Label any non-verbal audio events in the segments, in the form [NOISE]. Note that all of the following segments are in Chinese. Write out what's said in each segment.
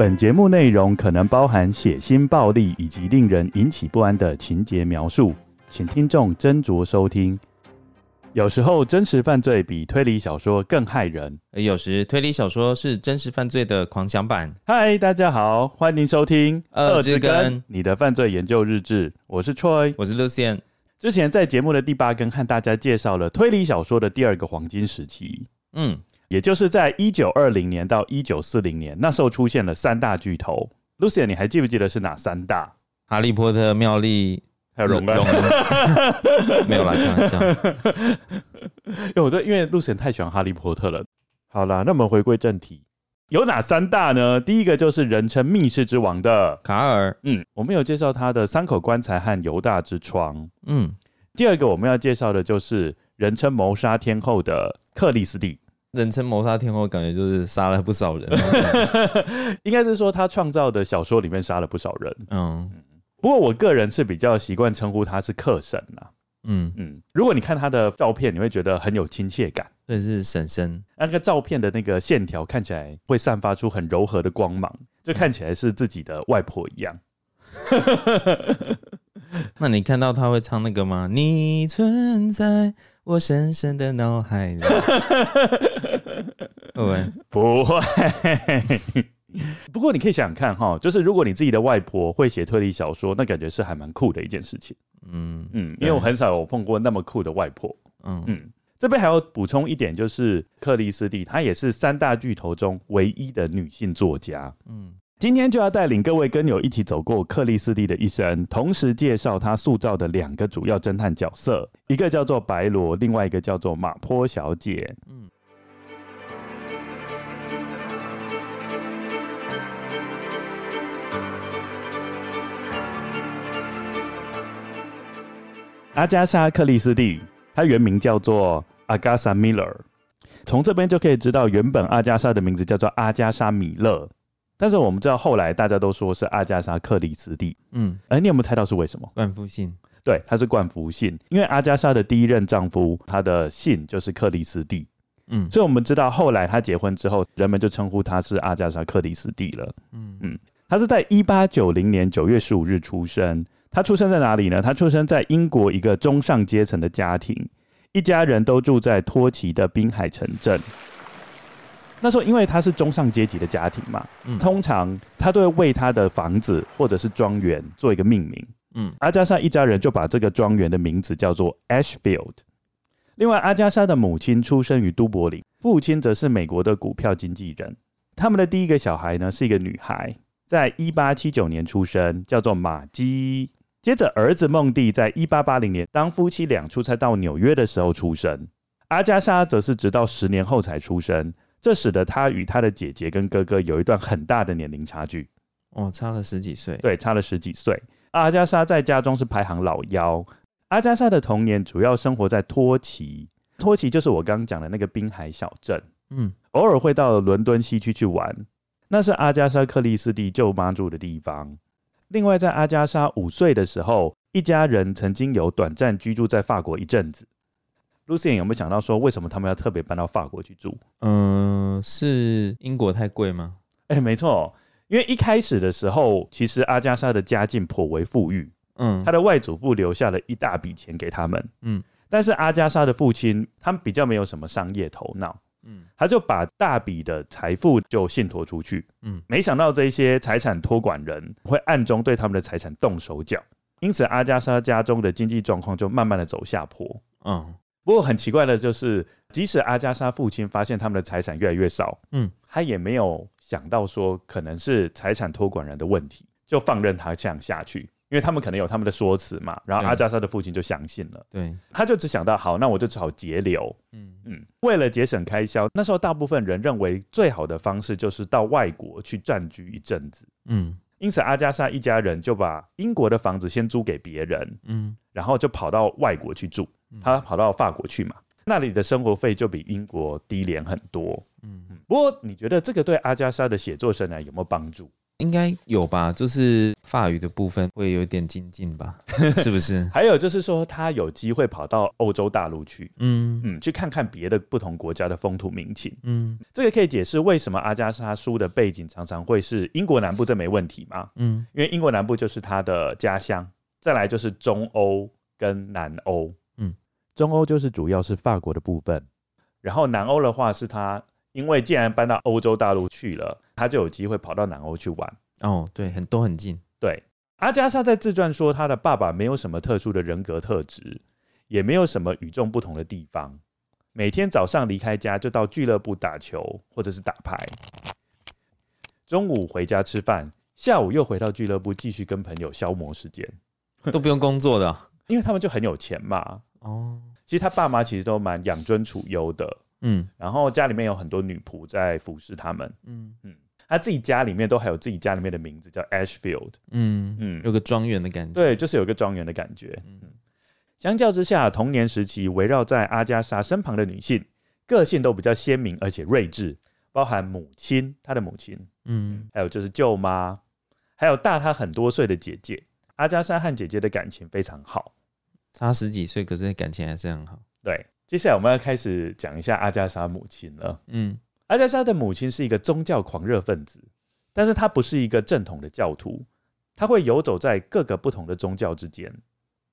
本节目内容可能包含血腥、暴力以及令人引起不安的情节描述，请听众斟酌收听。有时候真实犯罪比推理小说更害人，而有时推理小说是真实犯罪的狂想版。嗨，大家好，欢迎收听《二之根》你的犯罪研究日志。我是 Troy，我是 Lucien。之前在节目的第八更和大家介绍了推理小说的第二个黄金时期。嗯。也就是在一九二零年到一九四零年，那时候出现了三大巨头。Lucien，你还记不记得是哪三大？哈利波特、妙丽还有荣恩？[LAUGHS] 没有啦，开玩笑。[LAUGHS] 因为我对，因为 Lucien 太喜欢哈利波特了。好啦，那我们回归正题，有哪三大呢？第一个就是人称密室之王的卡尔。嗯，我们有介绍他的三口棺材和犹大之窗。嗯，第二个我们要介绍的就是人称谋杀天后的克里斯蒂。人称谋杀天后，感觉就是杀了不少人。[LAUGHS] 应该是说他创造的小说里面杀了不少人。嗯，不过我个人是比较习惯称呼他是克神呐。嗯嗯，如果你看他的照片，你会觉得很有亲切感。对，是婶婶。那个照片的那个线条看起来会散发出很柔和的光芒，就看起来是自己的外婆一样。[LAUGHS] 那你看到他会唱那个吗？你存在我深深的脑海里。[LAUGHS] 会不会？[LAUGHS] 不过你可以想想看哈，就是如果你自己的外婆会写推理小说，那感觉是还蛮酷的一件事情。嗯嗯，因为我很少有碰过那么酷的外婆。嗯嗯，这边还要补充一点，就是克里斯蒂她也是三大巨头中唯一的女性作家。嗯。今天就要带领各位跟友一起走过克里斯蒂的一生，同时介绍他塑造的两个主要侦探角色，一个叫做白罗，另外一个叫做马坡小姐。嗯，阿加莎·克里斯蒂，她原名叫做阿加莎·米勒，从这边就可以知道，原本阿加莎的名字叫做阿加莎·米勒。但是我们知道，后来大家都说是阿加莎·克里斯蒂。嗯，哎，你有没有猜到是为什么？冠夫姓。对，他是冠夫姓，因为阿加莎的第一任丈夫，他的姓就是克里斯蒂。嗯，所以我们知道后来他结婚之后，人们就称呼他是阿加莎·克里斯蒂了。嗯嗯，他是在一八九零年九月十五日出生。他出生在哪里呢？他出生在英国一个中上阶层的家庭，一家人都住在托奇的滨海城镇。那时候，因为他是中上阶级的家庭嘛，嗯，通常他都会为他的房子或者是庄园做一个命名，嗯，阿加莎一家人就把这个庄园的名字叫做 Ashfield。另外，阿加莎的母亲出生于都柏林，父亲则是美国的股票经纪人。他们的第一个小孩呢是一个女孩，在一八七九年出生，叫做玛姬。接着，儿子孟蒂在一八八零年当夫妻俩出差到纽约的时候出生。阿加莎则是直到十年后才出生。这使得他与他的姐姐跟哥哥有一段很大的年龄差距，哦，差了十几岁。对，差了十几岁。阿加莎在家中是排行老幺。阿加莎的童年主要生活在托奇，托奇就是我刚刚讲的那个滨海小镇。嗯，偶尔会到伦敦西区去玩，那是阿加莎·克莉丝蒂舅妈住的地方。另外，在阿加莎五岁的时候，一家人曾经有短暂居住在法国一阵子。Lucien 有没有想到说，为什么他们要特别搬到法国去住？嗯，是英国太贵吗？哎、欸，没错，因为一开始的时候，其实阿加莎的家境颇为富裕，嗯，他的外祖父留下了一大笔钱给他们，嗯，但是阿加莎的父亲他们比较没有什么商业头脑，嗯，他就把大笔的财富就信托出去，嗯，没想到这些财产托管人会暗中对他们的财产动手脚，因此阿加莎家中的经济状况就慢慢的走下坡，嗯。不过很奇怪的就是，即使阿加莎父亲发现他们的财产越来越少，嗯，他也没有想到说可能是财产托管人的问题，就放任他这样下去，因为他们可能有他们的说辞嘛。然后阿加莎的父亲就相信了，对，他就只想到好，那我就只好节流，嗯。嗯，为了节省开销，那时候大部分人认为最好的方式就是到外国去暂居一阵子，嗯，因此阿加莎一家人就把英国的房子先租给别人，嗯，然后就跑到外国去住。他跑到法国去嘛，那里的生活费就比英国低廉很多。嗯，不过你觉得这个对阿加莎的写作生涯有没有帮助？应该有吧，就是法语的部分会有点精进吧，[LAUGHS] 是不是？还有就是说，他有机会跑到欧洲大陆去，嗯嗯，去看看别的不同国家的风土民情，嗯这个可以解释为什么阿加莎书的背景常常会是英国南部，这没问题嘛？嗯因为英国南部就是他的家乡，再来就是中欧跟南欧，嗯，中欧就是主要是法国的部分，然后南欧的话是他。因为既然搬到欧洲大陆去了，他就有机会跑到南欧去玩。哦，对，很都很近。对，阿加莎在自传说，他的爸爸没有什么特殊的人格特质，也没有什么与众不同的地方。每天早上离开家就到俱乐部打球或者是打牌，中午回家吃饭，下午又回到俱乐部继续跟朋友消磨时间，都不用工作的啊，因为他们就很有钱嘛。哦，其实他爸妈其实都蛮养尊处优的。嗯然后家里面有很多女仆在服侍他们。嗯嗯，他自己家里面都还有自己家里面的名字叫 Ashfield。嗯嗯有个庄园的感觉。对，就是有个庄园的感觉。嗯相较之下，童年时期围绕在阿加莎身旁的女性，个性都比较鲜明而且睿智，包含母亲，她的母亲，嗯还有就是舅妈，还有大她很多岁的姐姐。阿加莎和姐姐的感情非常好。差十几岁，可是感情还是很好。对，接下来我们要开始讲一下阿加莎母亲了。嗯阿加莎的母亲是一个宗教狂热分子，但是她不是一个正统的教徒，她会游走在各个不同的宗教之间。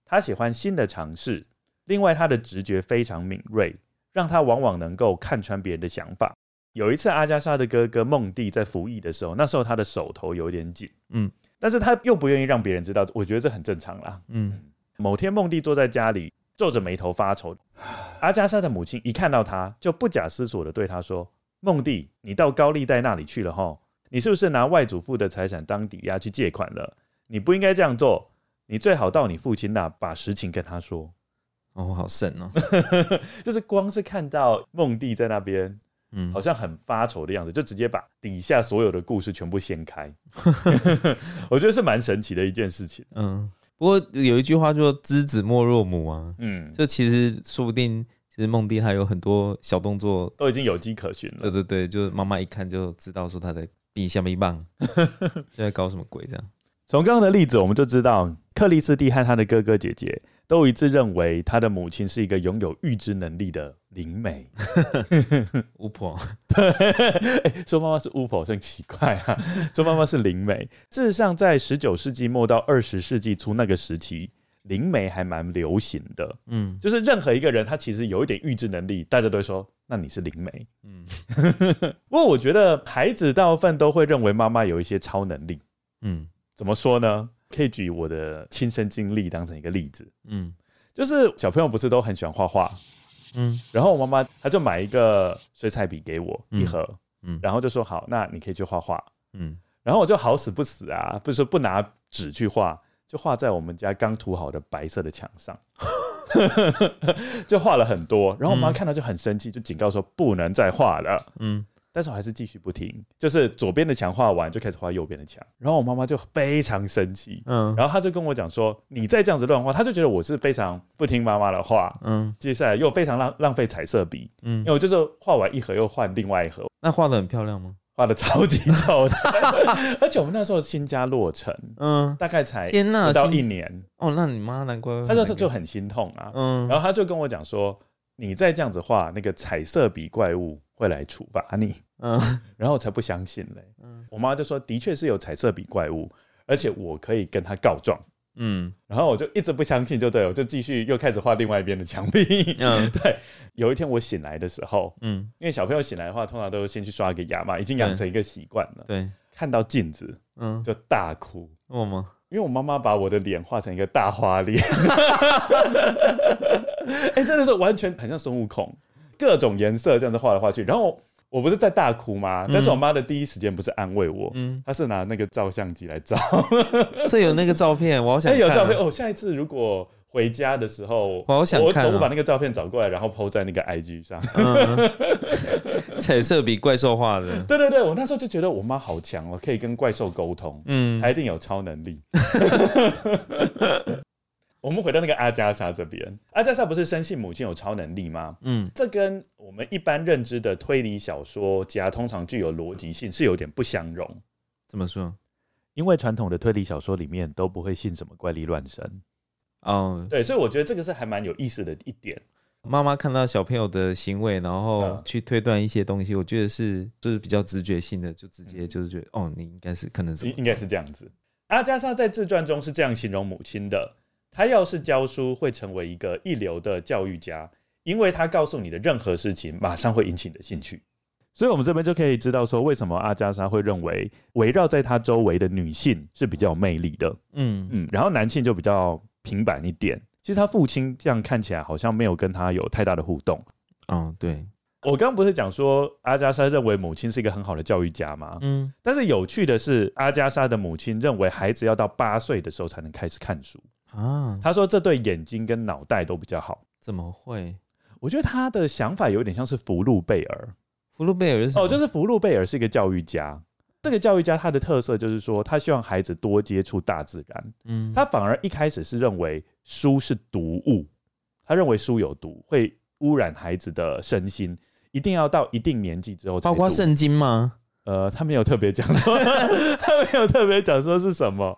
她喜欢新的尝试，另外她的直觉非常敏锐，让她往往能够看穿别人的想法。有一次，阿加莎的哥哥孟蒂在服役的时候，那时候他的手头有点紧，嗯但是他又不愿意让别人知道，我觉得这很正常啦。嗯某天，孟蒂坐在家里，皱着眉头发愁。阿加莎的母亲一看到他，就不假思索的对他说：“孟蒂，你到高利贷那里去了吼？你是不是拿外祖父的财产当抵押去借款了？你不应该这样做，你最好到你父亲那把实情跟他说。哦，好神哦。[LAUGHS] 就是光是看到孟蒂在那边，嗯好像很发愁的样子，就直接把底下所有的故事全部掀开。[LAUGHS] 我觉得是蛮神奇的一件事情。嗯，不过有一句话就说“知子莫若母”啊，嗯，这其实说不定，其实梦迪还有很多小动作，都已经有迹可循了。对对对，就是妈妈一看就知道说他在比下面一棒，[LAUGHS] 就在搞什么鬼这样。从刚刚的例子，我们就知道克里斯蒂和他的哥哥姐姐都一致认为他的母亲是一个拥有预知能力的灵媒。[LAUGHS] 巫婆，欸 [LAUGHS] 说妈妈是巫婆真奇怪啊！说妈妈是灵媒，事实上，在十九世纪末到二十世纪初那个时期，灵媒还蛮流行的。嗯就是任何一个人，他其实有一点预知能力，大家都会说，那你是灵媒。嗯 [LAUGHS] 不过，我觉得孩子大部分都会认为妈妈有一些超能力。嗯怎么说呢？可以举我的亲身经历当成一个例子，嗯就是小朋友不是都很喜欢画画，嗯然后我妈妈她就买一个水彩笔给我嗯一盒，嗯然后就说好，那你可以去画画。嗯然后我就好死不死啊，不是说不拿纸去画，就画在我们家刚涂好的白色的墙上，[LAUGHS] 就画了很多。然后我妈看到就很生气，就警告说不能再画了。嗯但是我还是继续不听，就是左边的墙画完就开始画右边的墙。然后我妈妈就非常生气，嗯然后她就跟我讲说：“你再这样子乱画，她就觉得我是非常不听妈妈的话。嗯接下来又非常浪浪费彩色笔，嗯因嗯为，我就是画完一盒又换另外一盒，那画的很漂亮吗？画的超级丑的。[LAUGHS] [LAUGHS] 而且我们那时候新家落成，嗯，大概才天哪，不到一年，哦，那你妈难怪会她就那个就很心痛啊。嗯，然后她就跟我讲说：“你再这样子画，那个彩色笔怪物会来处罚你。”嗯然后我才不相信嘞。嗯我妈就说：“的确是有彩色笔怪物，而且我可以跟他告状。”嗯然后我就一直不相信，就对了，我就继续又开始画另外一边的墙壁。[LAUGHS] 嗯 [LAUGHS] 对，有一天我醒来的时候，嗯，因为小朋友醒来的话，通常都先去刷个牙嘛，已经养成一个习惯了。对，看到镜子嗯，就大哭，我吗？因为我妈妈把我的脸画成一个大花脸，[LAUGHS] 哎、真的是完全很像孙悟空，各种颜色这样子画来画去。然后我不是在大哭吗？但是我妈的第一时间不是安慰我，嗯，她是拿那个照相机来照。所以有那个照片，我好想。有照片哦。下一次如果回家的时候，我好想看哦我我把那个照片找过来，然后 PO 在那个 IG 上。嗯，[LAUGHS] 彩色笔怪兽画的。对对对，我那时候就觉得我妈好强哦，可以跟怪兽沟通，嗯她一定有超能力。[LAUGHS] 我们回到那个阿加莎这边，阿加莎不是深信母亲有超能力吗？嗯这跟我们一般认知的推理小说家通常具有逻辑性是有点不相容。怎么说？因为传统的推理小说里面都不会信什么怪力乱神。哦，对，所以我觉得这个是还蛮有意思的一点。妈妈看到小朋友的行为，然后去推断一些东西，我觉得是就是比较直觉性的，就直接就是觉得哦，你应该是可能是应该是这样子。阿加莎在自传中是这样形容母亲的：她要是教书，会成为一个一流的教育家，因为他告诉你的任何事情，马上会引起你的兴趣。所以，我们这边就可以知道说，为什么阿加莎会认为围绕在他周围的女性是比较有魅力的。嗯嗯，然后男性就比较平板一点。其实他父亲这样看起来好像没有跟他有太大的互动。嗯，对。我刚刚不是讲说阿加莎认为母亲是一个很好的教育家吗？嗯。但是有趣的是，阿加莎的母亲认为孩子要到八岁的时候才能开始看书啊。他说这对眼睛跟脑袋都比较好。怎么会？我觉得他的想法有点像是福禄贝尔。福禄贝尔是什么？哦，就是福禄贝尔是一个教育家。这个教育家他的特色就是说，他希望孩子多接触大自然。嗯，他反而一开始是认为书是毒物，他认为书有毒，会污染孩子的身心，一定要到一定年纪之后。包括圣经吗？呃，他没有特别讲说，[LAUGHS] 他没有特别讲说是什么。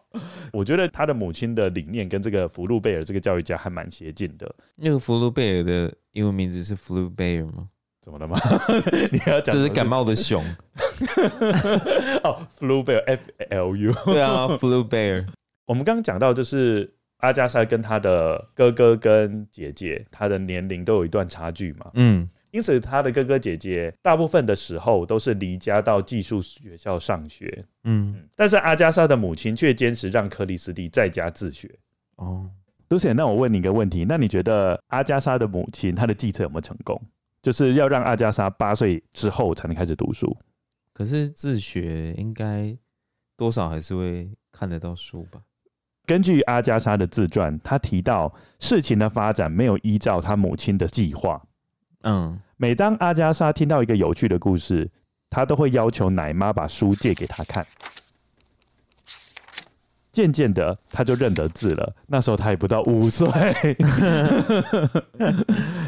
我觉得他的母亲的理念跟这个福禄贝尔这个教育家还蛮接近的。那个福禄贝尔的英文名字是 Flu Bear 吗？怎么了吗？[LAUGHS] 你要讲这是感冒的熊 [LAUGHS] 哦，flu bear F L U 对啊，flu bear。我们刚刚讲到，就是阿加莎跟他的哥哥跟姐姐，他的年龄都有一段差距嘛。嗯，因此他的哥哥姐姐大部分的时候都是离家到寄宿学校上学。嗯，但是阿加莎的母亲却坚持让克里斯蒂在家自学。哦，Lucien，那我问你一个问题，那你觉得阿加莎的母亲她的计策有没有成功？就是要让阿加莎八岁之后才能开始读书，可是自学应该多少还是会看得到书吧？根据阿加莎的自传，她提到事情的发展没有依照她母亲的计划。嗯，每当阿加莎听到一个有趣的故事，她都会要求奶妈把书借给她看。渐渐的，他就认得字了。那时候他也不到五岁，[LAUGHS]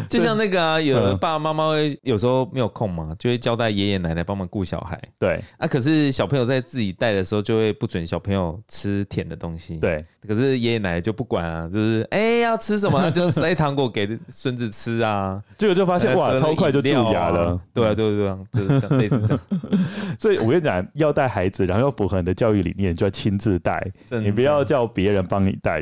就像那个啊，有的爸爸妈妈有时候没有空嘛，就会交代爷爷奶奶帮忙顾小孩。对啊，可是小朋友在自己带的时候，就会不准小朋友吃甜的东西。对，可是爷爷奶奶就不管啊，就是哎、欸、要吃什么 [LAUGHS] 就塞糖果给孙子吃啊，结果就发现哇，超快就蛀牙了。对啊，就是这样，就是这样类似这样。[LAUGHS] 所以我跟你讲，要带孩子，然后要符合你的教育理念，就要亲自带。你不要叫别人帮你带。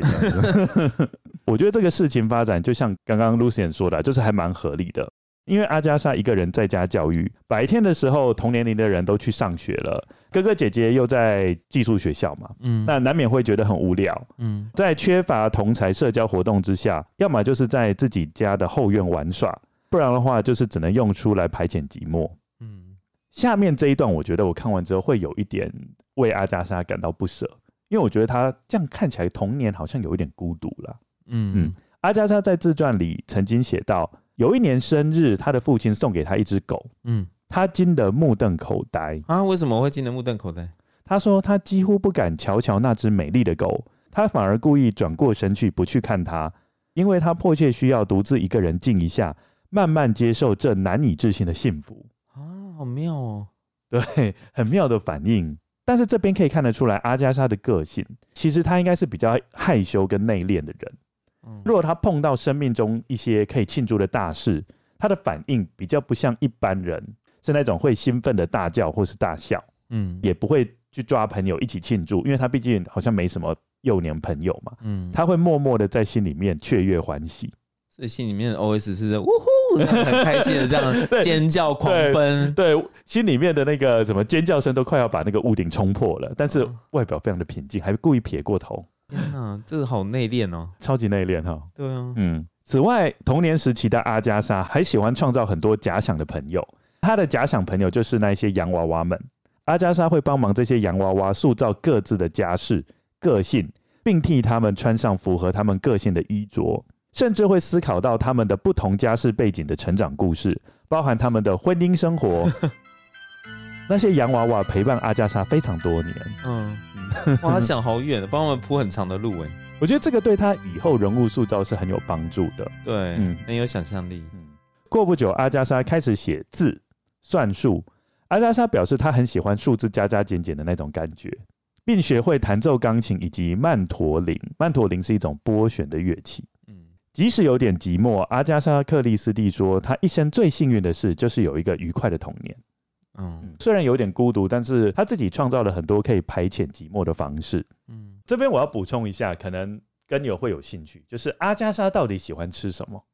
[LAUGHS] 我觉得这个事情发展就像刚刚 Lucien 说的，就是还蛮合理的。因为阿加莎一个人在家教育，白天的时候同年龄的人都去上学了，哥哥姐姐又在寄宿学校嘛，嗯，那难免会觉得很无聊。嗯，在缺乏同才社交活动之下，要么就是在自己家的后院玩耍，不然的话就是只能用书来排遣寂寞。嗯，下面这一段我觉得我看完之后会有一点为阿加莎感到不舍。因为我觉得他这样看起来童年好像有一点孤独了。嗯嗯，阿加莎在自传里曾经写到，有一年生日，他的父亲送给他一只狗。嗯，他惊得目瞪口呆。啊，为什么会惊得目瞪口呆？他说他几乎不敢瞧瞧那只美丽的狗，他反而故意转过身去不去看它，因为他迫切需要独自一个人静一下，慢慢接受这难以置信的幸福。啊，好妙哦。对，很妙的反应。但是这边可以看得出来，阿加莎的个性其实她应该是比较害羞跟内敛的人。如果她碰到生命中一些可以庆祝的大事，她的反应比较不像一般人，是那种会兴奋的大叫或是大笑。嗯，也不会去抓朋友一起庆祝，因为她毕竟好像没什么幼年朋友嘛。嗯，她会默默的在心里面雀跃欢喜。所以心里面的 OS 是呜呼，很开心的这样 [LAUGHS] 尖叫狂奔，对，对，心里面的那个什么尖叫声都快要把那个屋顶冲破了，但是外表非常的平静，还故意撇过头。天哪，这个好内敛哦，超级内敛哈。对啊，嗯。此外，童年时期的阿加莎还喜欢创造很多假想的朋友，她的假想朋友就是那些洋娃娃们。阿加莎会帮忙这些洋娃娃塑造各自的家世、个性，并替他们穿上符合他们个性的衣着。甚至会思考到他们的不同家世背景的成长故事，包含他们的婚姻生活。[LAUGHS] 那些洋娃娃陪伴阿加莎非常多年。嗯，哇，他想好远，帮我们铺很长的路。哎，我觉得这个对他以后人物塑造是很有帮助的。对，嗯，很有想象力。嗯，过不久，阿加莎开始写字、算术。阿加莎表示，她很喜欢数字加加减减的那种感觉。并学会弹奏钢琴以及曼陀林。曼陀林是一种拨弦的乐器。嗯，即使有点寂寞，阿加莎·克里斯蒂说，她一生最幸运的事就是有一个愉快的童年。嗯，虽然有点孤独，但是她自己创造了很多可以排遣寂寞的方式。嗯，这边我要补充一下，可能跟友会有兴趣，就是阿加莎到底喜欢吃什么？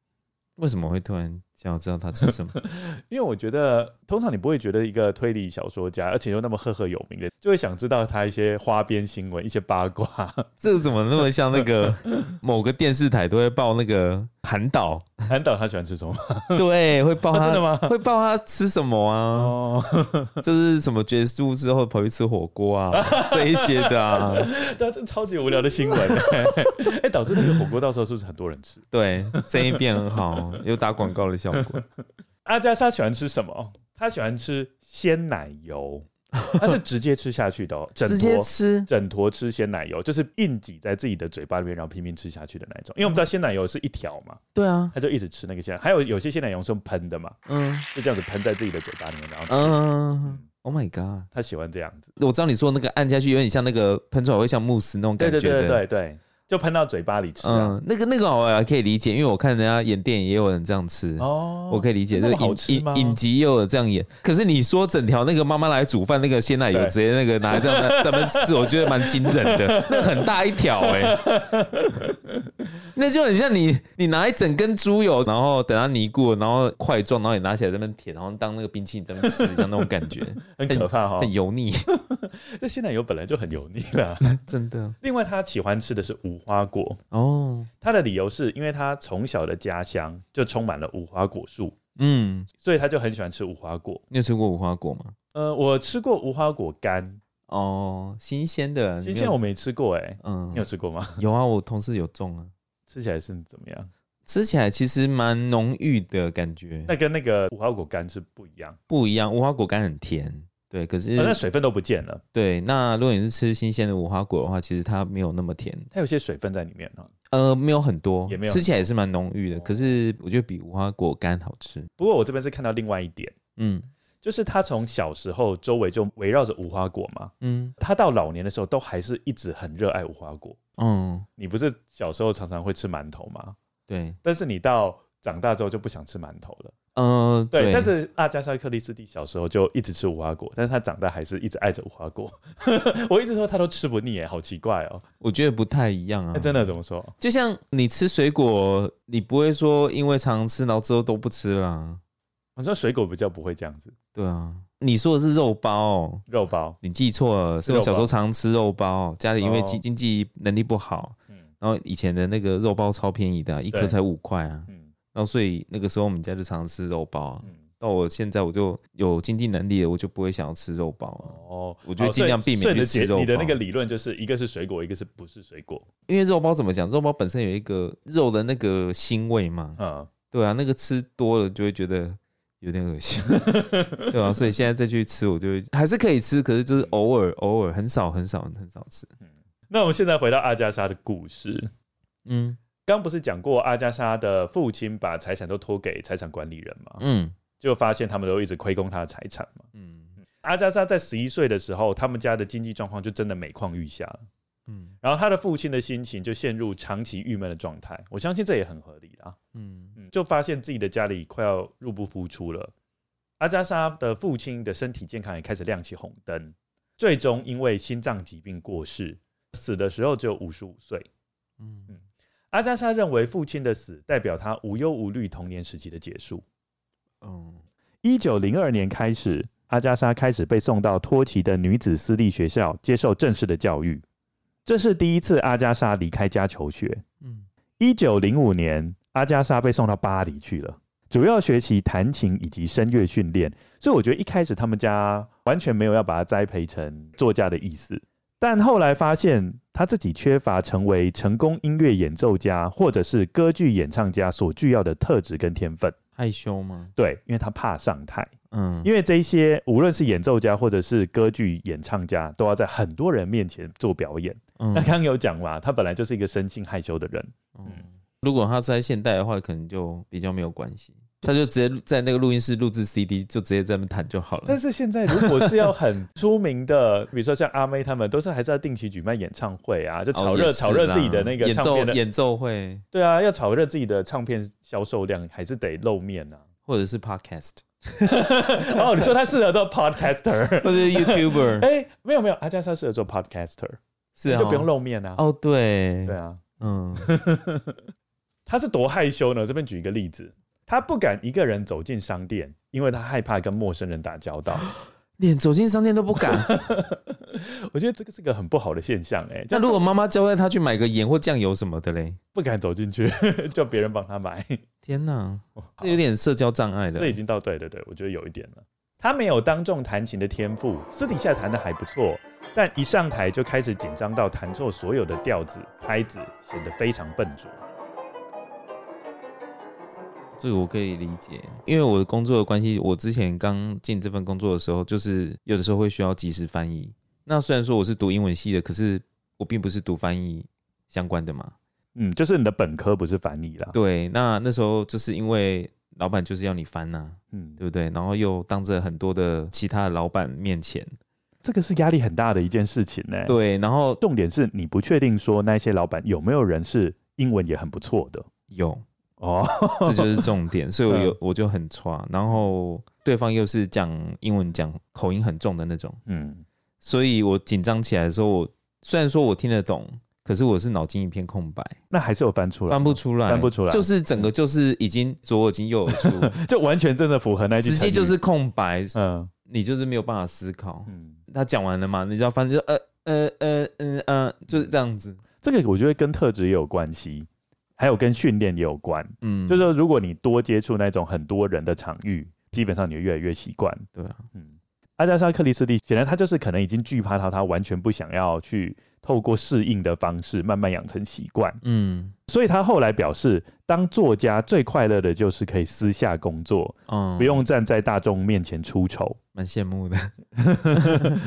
为什么会突然想要知道他吃什么？[LAUGHS] 因为我觉得，通常你不会觉得一个推理小说家，而且又那么赫赫有名的，就会想知道他一些花边新闻、一些八卦。这个怎么那么像那个 [LAUGHS] 某个电视台都会报那个韩导？韩导他喜欢吃什么？对，会报他真的吗？会报他吃什么啊？哦，就是什么结束之后跑去吃火锅啊，[LAUGHS] 这一些的啊。对啊，这超级无聊的新闻。哎、欸，导致那个火锅到时候是不是很多人吃？对，生意变很好，又打广告的效果。[LAUGHS] 阿加莎喜欢吃什么？她喜欢吃鲜奶油。她是直接吃下去的，整 [LAUGHS] 直接吃整坨吃鲜奶油，就是硬挤在自己的嘴巴里面，然后拼命吃下去的那种。因为我们知道鲜奶油是一条嘛，对啊，她就一直吃那个鲜。还有有些鲜奶油是用喷的嘛，嗯，就这样子喷在自己的嘴巴里面，然后吃。嗯，Oh my god，他喜欢这样子。我知道你说那个按下去有点像那个喷出来会像慕斯那种感觉，对对对对对。就喷到嘴巴里吃，啊，嗯，那个那个我还可以理解，因为我看人家演电影也有人这样吃，哦，我可以理解，这个影影集也有这样演。可是你说整条那个妈妈来煮饭，那个鲜奶油直接那个拿来这样咱们吃，我觉得蛮惊人的，那很大一条哎，欸，[LAUGHS] 那就很像你你拿一整根猪油，然后等它凝固，然后块状，然后你拿起来这么舔，然后当那个冰淇淋在那吃，像那种感觉，[LAUGHS] 很可怕哈，很油腻。[LAUGHS] 这鲜奶油本来就很油腻了，真的。另外他喜欢吃的是无花果哦，他的理由是因为他从小的家乡就充满了无花果树，嗯，所以他就很喜欢吃无花果。你有吃过无花果吗？呃，我吃过无花果干哦，新鲜的，新鲜我没吃过哎，嗯，你有吃过吗？有啊，我同事有种啊，吃起来是怎么样？吃起来其实蛮浓郁的感觉，那跟那个无花果干是不一样，不一样，无花果干很甜。对，可是那水分都不见了。对，那如果你是吃新鲜的无花果的话，其实它没有那么甜，它有些水分在里面呢。呃，没有很多，也没有，吃起来也是蛮浓郁的。可是我觉得比无花果干好吃。不过我这边是看到另外一点，嗯，就是他从小时候周围就围绕着无花果嘛，嗯，他到老年的时候都还是一直很热爱无花果。嗯，你不是小时候常常会吃馒头吗？对，但是你到长大之后就不想吃馒头了。嗯、呃，对，但是阿加莎·克里斯蒂小时候就一直吃无花果，但是他长大还是一直爱着无花果。[LAUGHS] 我一直说他都吃不腻，哎，好奇怪哦。我觉得不太一样啊。欸、真的怎么说？就像你吃水果，你不会说因为常常吃，然后之后都不吃了。我说水果比较不会这样子。对啊，你说的是肉包，肉包，你记错了。是我小时候常常吃肉包，家里因为经经济能力不好，嗯，然后以前的那个肉包超便宜的，啊，一颗才五块啊。然后所以那个时候我们家就常常吃肉包啊。到我现在我就有经济能力了，我就不会想要吃肉包了。哦，我觉得尽量避免去吃肉包。你的那个理论就是一个是水果，一个是不是水果？因为肉包怎么讲？肉包本身有一个肉的那个腥味嘛。嗯，对啊，那个吃多了就会觉得有点恶心，[LAUGHS] 对啊，所以现在再去吃，我就会还是可以吃，可是就是偶尔偶尔很少很少很少吃。嗯，那我们现在回到阿加莎的故事。嗯。刚不是讲过阿加莎的父亲把财产都托给财产管理人嘛？嗯，就发现他们都一直亏空他的财产嘛。嗯，阿加莎在十一岁的时候，他们家的经济状况就真的每况愈下了。嗯，然后他的父亲的心情就陷入长期郁闷的状态。我相信这也很合理啦。嗯嗯，就发现自己的家里快要入不敷出了。阿加莎的父亲的身体健康也开始亮起红灯，最终因为心脏疾病过世，死的时候只有五十五岁。嗯嗯。阿加莎认为父亲的死代表他无忧无虑童年时期的结束。嗯，一九零二年开始，阿加莎开始被送到托奇的女子私立学校接受正式的教育。这是第一次阿加莎离开家求学。嗯，一九零五年，阿加莎被送到巴黎去了，主要学习弹琴以及声乐训练。所以我觉得一开始他们家完全没有要把他栽培成作家的意思。但后来发现他自己缺乏成为成功音乐演奏家或者是歌剧演唱家所具要的特质跟天分。害羞吗？对，因为他怕上台。嗯，因为这些无论是演奏家或者是歌剧演唱家，都要在很多人面前做表演。嗯，那刚刚有讲嘛，他本来就是一个生性害羞的人。嗯，如果他是在现代的话，可能就比较没有关系。他就直接在那个录音室录制 CD，就直接在那边弹就好了。但是现在如果是要很出名的，比如说像阿妹他们，都是还是要定期举办演唱会啊，就炒热、哦、炒热自己的那个唱片的演奏演奏会。对啊，要炒热自己的唱片销售量，还是得露面啊，或者是 Podcast。[LAUGHS] 哦，你说他适合做 Podcaster，[LAUGHS] 或者是 YouTuber？哎、欸，没有没有，阿加莎适合做 Podcaster，[LAUGHS] 是啊，就不用露面啊。哦，对，对啊，嗯，他是多害羞呢？这边举一个例子。他不敢一个人走进商店，因为他害怕跟陌生人打交道，[GASPS] 连走进商店都不敢。[LAUGHS] 我觉得这个是个很不好的现象哎、欸。那如果妈妈交代他去买个盐或酱油什么的嘞，不敢走进去，[LAUGHS] 叫别人帮他买。天哪，这有点社交障碍了。这已经到对对对，我觉得有一点了。他没有当众弹琴的天赋，私底下弹的还不错，但一上台就开始紧张到弹错所有的调子、拍子，显得非常笨拙。这个我可以理解，因为我的工作的关系，我之前刚进这份工作的时候，就是有的时候会需要及时翻译。那虽然说我是读英文系的，可是我并不是读翻译相关的嘛。嗯，就是你的本科不是翻译啦。对，那那时候就是因为老板就是要你翻呐、啊，嗯，对不对？然后又当着很多的其他的老板面前，这个是压力很大的一件事情呢。对，然后重点是你不确定说那些老板有没有人是英文也很不错的，有。哦，这就是重点，所以我有我就很差，然后对方又是讲英文讲口音很重的那种，嗯，所以我紧张起来的时候，我虽然说我听得懂，可是我是脑筋一片空白，那还是有翻出来，翻不出来，翻不出来，就是整个就是已经左耳进右耳出，就完全真的符合那句，直接就是空白，嗯，你就是没有办法思考，嗯，他讲完了嘛，你知道，反正就呃呃呃嗯呃，就是这样子，这个我觉得跟特质也有关系。还有跟训练也有关，嗯，就是说如果你多接触那种很多人的场域，基本上你就越来越习惯，对啊，嗯。阿加莎·克里斯蒂显然他就是可能已经惧怕到，他完全不想要去透过适应的方式慢慢养成习惯，嗯。所以他后来表示，当作家最快乐的就是可以私下工作，嗯，不用站在大众面前出丑，蛮羡慕的。[LAUGHS]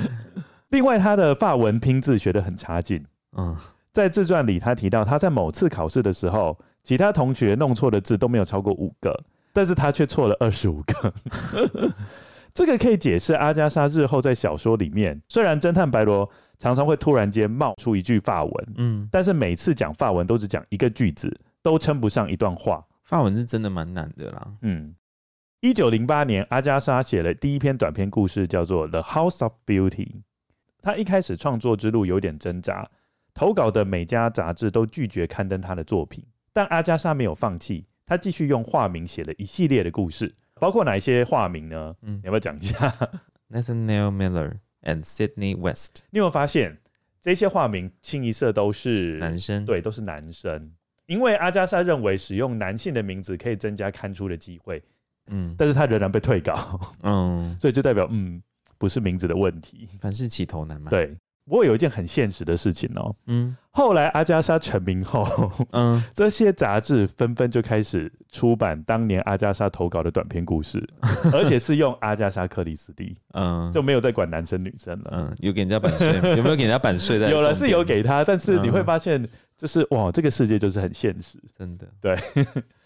另外，他的法文拼字学得很差劲，嗯。在自传里，他提到他在某次考试的时候，其他同学弄错的字都没有超过五个，但是他却错了二十五个。[LAUGHS] 这个可以解释阿加莎日后在小说里面，虽然侦探白罗常常会突然间冒出一句法文，嗯，但是每次讲法文都只讲一个句子，都称不上一段话。法文是真的蛮难的啦。嗯，一九零八年，阿加莎写了第一篇短篇故事，叫做《The House of Beauty》。他一开始创作之路有点挣扎。投稿的每家杂志都拒绝刊登他的作品，但阿加莎没有放弃，他继续用化名写了一系列的故事，包括哪一些化名呢？嗯，你要不要讲一下？[LAUGHS] Nathaniel Miller and Sydney West。你有没有发现这些化名清一色都是男生？对，都是男生。因为阿加莎认为使用男性的名字可以增加刊出的机会，嗯，但是他仍然被退稿，嗯，[LAUGHS] 所以就代表嗯，不是名字的问题，凡事起头难嘛，对。不过有一件很现实的事情哦，嗯，后来阿加莎成名后，嗯，[LAUGHS] 这些杂志纷纷就开始出版当年阿加莎投稿的短篇故事，[LAUGHS] 而且是用阿加莎克里斯蒂，嗯，就没有再管男生女生了，嗯，有给人家版税，[LAUGHS] 有没有给人家版税？有了是有给他，但是你会发现，就是哇，这个世界就是很现实，真的。对，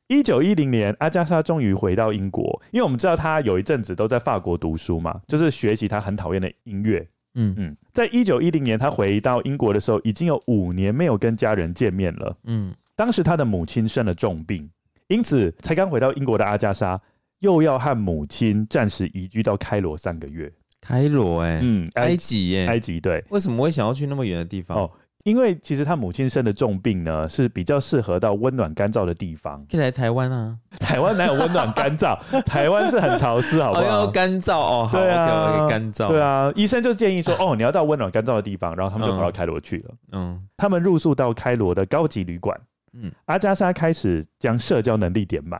一九一零年，阿加莎终于回到英国，因为我们知道她有一阵子都在法国读书嘛，就是学习她很讨厌的音乐。嗯嗯，在一九一零年，他回到英国的时候，已经有五年没有跟家人见面了。嗯，当时他的母亲生了重病，因此才刚回到英国的阿加莎又要和母亲暂时移居到开罗三个月。开罗、欸，哎，嗯，埃及耶，埃及对。为什么会想要去那么远的地方？哦。因为其实他母亲生的重病呢，是比较适合到温暖干燥的地方。可以来台湾啊？台湾哪有温暖干燥？[LAUGHS] 台湾是很潮湿，好不好？要干燥哦，好，对啊，干燥。对啊，医生就建议说，[LAUGHS] 哦，你要到温暖干燥的地方，然后他们就跑到开罗去了。嗯，他们入住到开罗的高级旅馆。嗯，阿加莎开始将社交能力点满。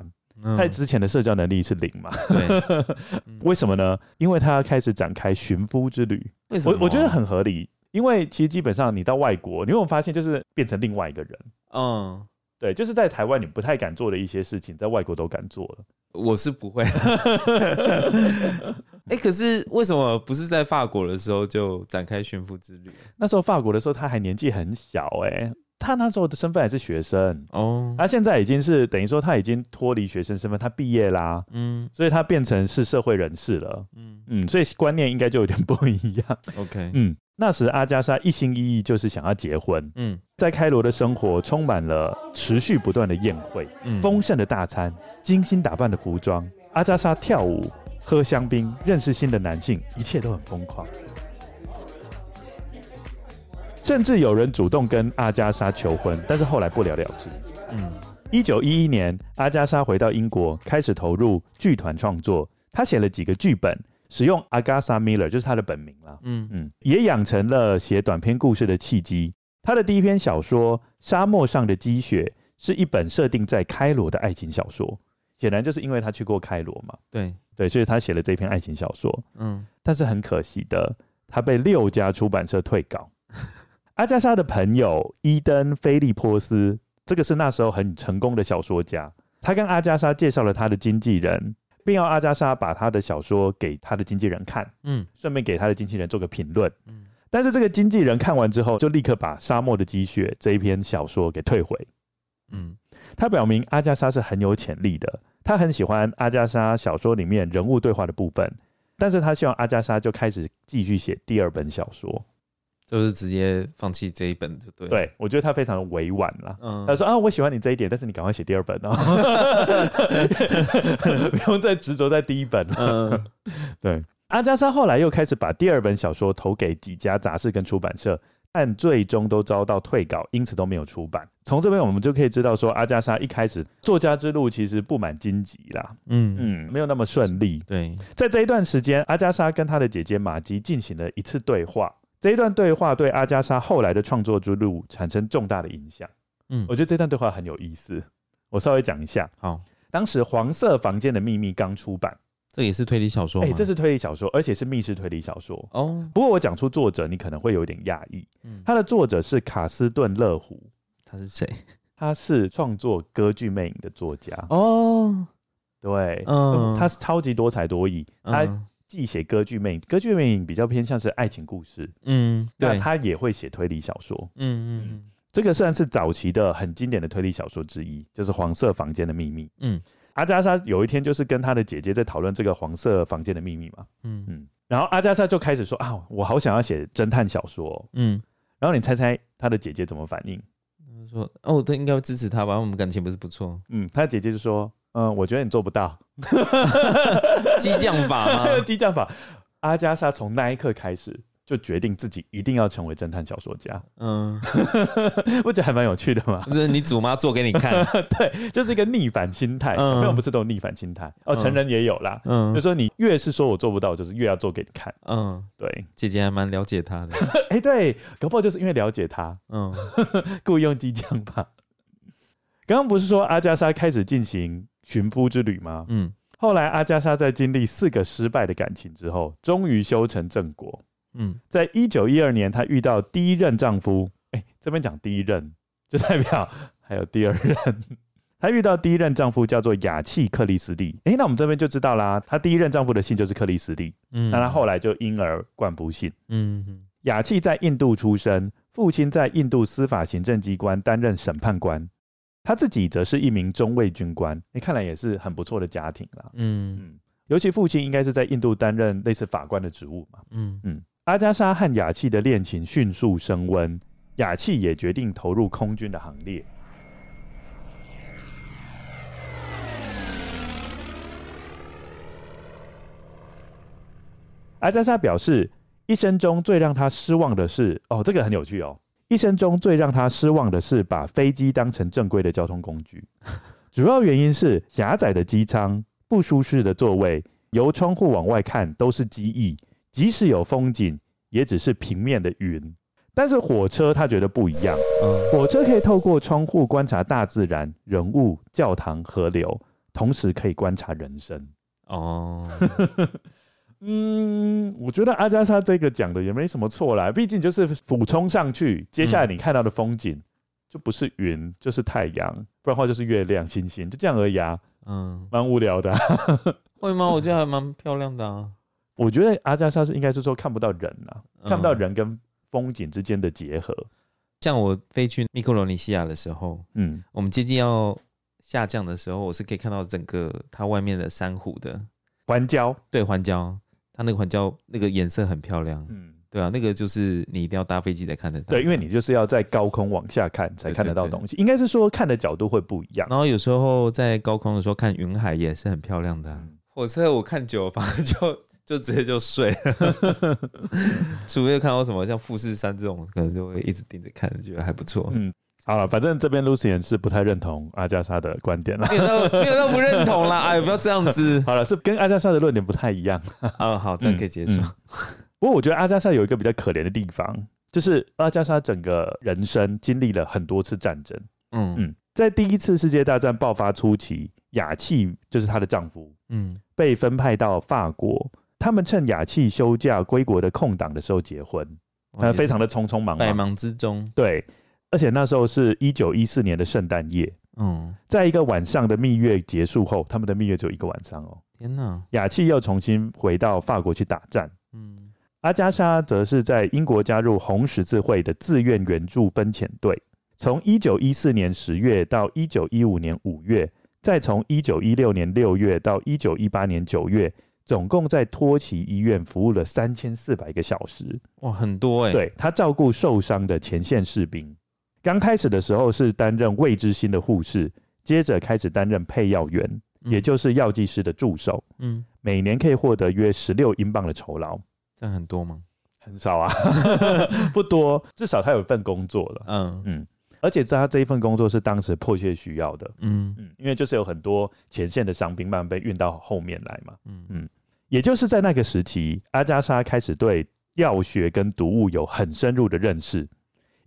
他之前的社交能力是零嘛？对。[LAUGHS] 为什么呢？因为他要开始展开寻夫之旅。为什么？我我觉得很合理。因为其实基本上你到外国，你有没有发现就是变成另外一个人？嗯，对，就是在台湾你不太敢做的一些事情，在外国都敢做了。我是不会。哎、欸，可是为什么不是在法国的时候就展开寻夫之旅？那时候法国的时候他还年纪很小、欸，哎，他那时候的身份还是学生。哦，他现在已经是等于说他已经脱离学生身份，他毕业啦，嗯，所以他变成是社会人士了，嗯。嗯，所以观念应该就有点不一样。，OK，嗯，那时阿加莎一心一意就是想要结婚，嗯。在开罗的生活充满了持续不断的宴会、嗯，丰盛的大餐、精心打扮的服装。阿加莎跳舞、喝香槟、认识新的男性，一切都很疯狂。甚至有人主动跟阿加莎求婚，但是后来不了了之。嗯一九一一年，阿加莎回到英国，开始投入剧团创作。她写了几个剧本，使用 Agatha Miller 就是她的本名啦。嗯嗯，也养成了写短篇故事的契机。她的第一篇小说《沙漠上的积雪》是一本设定在开罗的爱情小说。显然就是因为她去过开罗嘛。对对，所以她写了这篇爱情小说。嗯但是很可惜的，她被六家出版社退稿。[LAUGHS] 阿加莎的朋友伊登·菲利波斯，这个是那时候很成功的小说家。他跟阿加莎介绍了他的经纪人，并要阿加莎把他的小说给他的经纪人看，嗯顺便给他的经纪人做个评论。嗯但是这个经纪人看完之后，就立刻把《沙漠的积雪》这一篇小说给退回。嗯他表明阿加莎是很有潜力的，他很喜欢阿加莎小说里面人物对话的部分，但是他希望阿加莎就开始继续写第二本小说。就是直接放弃这一本就对了。对，我觉得他非常的委婉啦。嗯，他说啊，我喜欢你这一点，但是你赶快写第二本哦，[LAUGHS] 不用再执着在第一本了。嗯对，阿加莎后来又开始把第二本小说投给几家杂志跟出版社，但最终都遭到退稿，因此都没有出版。从这边我们就可以知道说，阿加莎一开始作家之路其实布满荆棘啦，嗯嗯，没有那么顺利。对，在这一段时间，阿加莎跟她的姐姐玛姬进行了一次对话。这一段对话对阿加莎后来的创作之路产生重大的影响。嗯我觉得这段对话很有意思，我稍微讲一下。好，当时《黄色房间的秘密》刚出版，这也是推理小说哎、吗？这是推理小说，而且是密室推理小说。哦，不过我讲出作者，你可能会有点讶异。嗯，他的作者是卡斯顿·勒胡，他是谁？他是创作《歌剧魅影》的作家。哦，对，嗯他是超级多才多艺。他嗯既写歌剧魅影，歌剧魅影比较偏向是爱情故事，嗯，对，那他也会写推理小说。嗯嗯这个算是早期的很经典的推理小说之一，就是《黄色房间的秘密》。嗯阿加莎有一天就是跟他的姐姐在讨论这个黄色房间的秘密嘛，嗯嗯，然后阿加莎就开始说啊，我好想要写侦探小说哦。嗯，然后你猜猜他的姐姐怎么反应？他说哦，他应该会支持他吧？我们感情不是不错，嗯，他姐姐就说，嗯，我觉得你做不到，[LAUGHS] 激将法吗？[LAUGHS] 激将法。阿加莎从那一刻开始就决定自己一定要成为侦探小说家，嗯，[LAUGHS] 我觉得还蛮有趣的嘛。这是你祖妈做给你看，对，就是一个逆反心态。嗯小朋友不是都有逆反心态哦，嗯成人也有啦。嗯就说你越是说我做不到，就是越要做给你看。嗯，对，姐姐还蛮了解他的，哎，对，搞不好就是因为了解他，嗯故意用激将法。刚刚不是说阿加莎开始进行寻夫之旅吗？嗯后来阿加莎在经历四个失败的感情之后，终于修成正果。嗯在一九一二年，她遇到第一任丈夫。哎，这边讲第一任，[LAUGHS] 就代表还有第二任。[LAUGHS] 她遇到第一任丈夫叫做雅契·克里斯蒂。哎，那我们这边就知道啦，她第一任丈夫的姓就是克里斯蒂。嗯，那她后来就因而冠不姓。嗯嗯雅契在印度出生，父亲在印度司法行政机关担任审判官，他自己则是一名中尉军官。你看来也是很不错的家庭啦。嗯嗯，尤其父亲应该是在印度担任类似法官的职务嘛。嗯嗯，阿加莎和雅契的恋情迅速升温，雅契也决定投入空军的行列。阿加莎表示，一生中最让他失望的是，哦，这个很有趣哦。一生中最让他失望的是把飞机当成正规的交通工具，主要原因是狭窄的机舱、不舒适的座位，由窗户往外看都是机翼，即使有风景，也只是平面的云。但是火车他觉得不一样，嗯火车可以透过窗户观察大自然、人物、教堂、河流，同时可以观察人生。哦，[LAUGHS] 嗯，我觉得阿加莎这个讲的也没什么错啦，毕竟就是俯冲上去，接下来你看到的风景、就不是云，就是太阳，不然的话就是月亮、星星，就这样而已啊，嗯，蛮无聊的啊、会吗？我觉得还蛮漂亮的啊，我觉得阿加莎是应该是说看不到人啊，嗯。看不到人跟风景之间的结合，像我飞去密克罗尼西亚的时候，嗯，我们接近要下降的时候，我是可以看到整个它外面的珊瑚的环礁，对，环礁，它那个环礁那个颜色很漂亮，嗯，对啊，那个就是你一定要搭飞机才看得到，对，因为你就是要在高空往下看才看得到东西，应该是说看的角度会不一样。然后有时候在高空的时候看云海也是很漂亮的。嗯、火车我看久了，反而就 [LAUGHS] 就直接就睡了，[LAUGHS] 除非看到什么像富士山这种，可能就会一直盯着看，觉得还不错。嗯。好了，反正这边 Lucian 是不太认同阿加莎的观点了，没有到没有到不认同啦，哎，不要这样子。[LAUGHS] 好了，是跟阿加莎的论点不太一样。啊，好，这样可以接受。嗯嗯、不过我觉得阿加莎有一个比较可怜的地方，就是阿加莎整个人生经历了很多次战争。嗯嗯，在第一次世界大战爆发初期，雅契就是她的丈夫，嗯，被分派到法国，他们趁雅契休假归国的空档的时候结婚，呃，非常的匆匆忙忙，百忙之中，对。而且那时候是一九一四年的圣诞夜，嗯，在一个晚上的蜜月结束后，他们的蜜月只有一个晚上哦。天哪！雅契又重新回到法国去打仗，嗯，阿加莎则是在英国加入红十字会的自愿援助分遣队，从一九一四年十月到一九一五年五月，再从一九一六年六月到一九一八年九月，总共在托奇医院服务了三千四百个小时，哇，很多哎。对，他照顾受伤的前线士兵。刚开始的时候是担任未知心的护士，接着开始担任配药员，嗯、也就是药剂师的助手。嗯，每年可以获得约十六英镑的酬劳，这样很多吗？[LAUGHS] 很少啊，[LAUGHS] 不多。至少他有一份工作了。嗯嗯，而且他这一份工作是当时迫切需要的。嗯嗯，因为就是有很多前线的伤兵慢慢被运到后面来嘛。嗯嗯，也就是在那个时期，阿加莎开始对药学跟毒物有很深入的认识。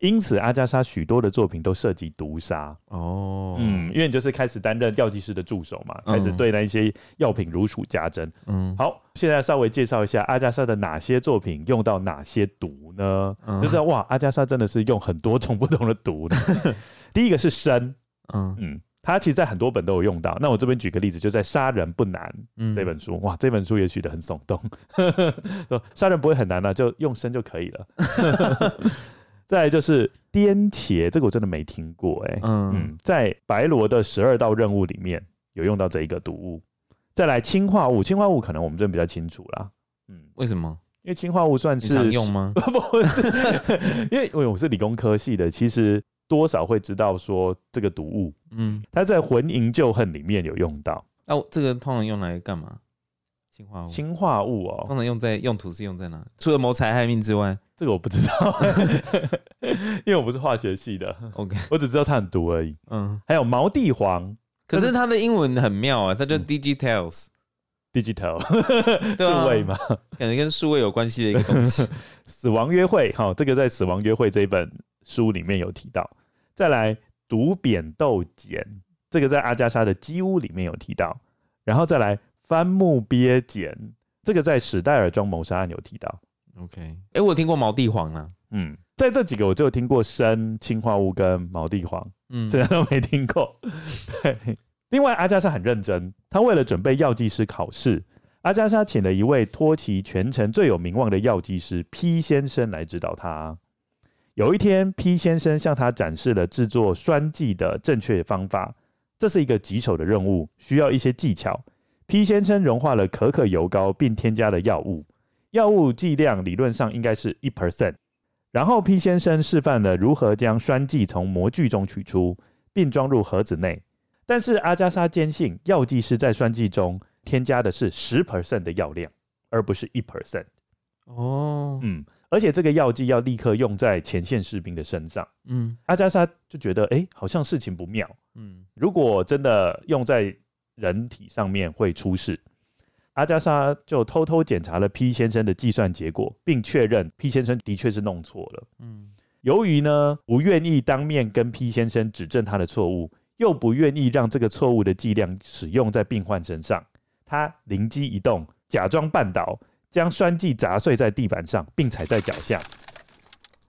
因此，阿加莎许多的作品都涉及毒杀哦，嗯，因为你就是开始担任药剂师的助手嘛，开始对那一些药品如数家珍。嗯，好，现在稍微介绍一下阿加莎的哪些作品用到哪些毒呢？嗯、就是哇，阿加莎真的是用很多种不同的毒的。[LAUGHS] 第一个是砷，嗯嗯，他其实在很多本都有用到。那我这边举个例子，就在《杀人不难》这本书，哇，这本书也许得很耸动。[LAUGHS] 说杀人不会很难的、啊，就用砷就可以了。[LAUGHS] 再来就是颠茄，这个我真的没听过哎、欸。嗯，嗯，在白罗的十二道任务里面有用到这一个毒物。再来氰化物，氰化物可能我们这边比较清楚啦。嗯，为什么？因为氰化物算是常用吗？[LAUGHS] 不是，因 [LAUGHS] 为因为我是理工科系的，其实多少会知道说这个毒物。嗯，它在《魂萦旧恨》里面有用到。那、啊、这个通常用来干嘛？氰化物，氰化物哦，通常用在用途是用在哪？除了谋财害命之外，这个我不知道，因为我不是化学系的。OK，我只知道它很毒而已。嗯，还有毛地黄，可是它的英文很妙啊，它叫 digitals，digital，[LAUGHS] [LAUGHS] 数位嘛，感觉跟数位有关系的一个东西。[LAUGHS] 死亡约会，好，这个在死亡约会这一本书里面有提到。再来，毒扁豆碱，这个在阿加莎的鸡屋里面有提到。然后再来。番木鳖碱，这个在史代尔庄谋杀案有提到。OK，哎、欸，我有听过毛地黄啊。嗯，在这几个我就有听过砷、氰化物跟毛地黄，嗯，其他都没听过。[LAUGHS] 对，另外阿加莎很认真，他为了准备药剂师考试，阿加莎请了一位托奇全城最有名望的药剂师 P 先生来指导他。有一天，P 先生向他展示了制作栓剂的正确方法，这是一个棘手的任务，需要一些技巧。P 先生融化了可可油膏，并添加了药物，药物剂量理论上应该是一 percent。然后 P 先生示范了如何将栓剂从模具中取出，并装入盒子内。但是阿加莎坚信，药剂师在栓剂中添加的是十 percent 的药量，而不是一 percent。哦，嗯，而且这个药剂要立刻用在前线士兵的身上。嗯，阿加莎就觉得，哎、欸，好像事情不妙。嗯，如果真的用在人体上面会出事，阿加莎就偷偷检查了 P 先生的计算结果，并确认 P 先生的确是弄错了。嗯，由于呢不愿意当面跟 P 先生指正他的错误，又不愿意让这个错误的剂量使用在病患身上，他灵机一动，假装绊倒，将栓剂砸碎在地板上，并踩在脚下。